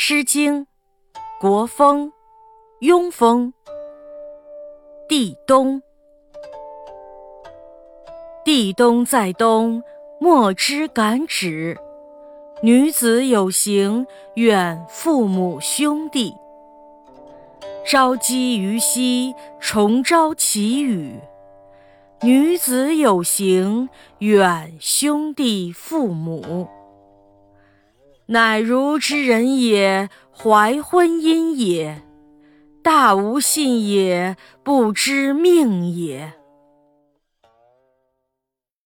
诗经·国风·雍风。地冬，地冬在东，莫之敢止。女子有行，远父母兄弟。朝积于夕，重朝其雨。女子有行，远兄弟父母。乃如之人也，怀婚姻也。大无信也，不知命也。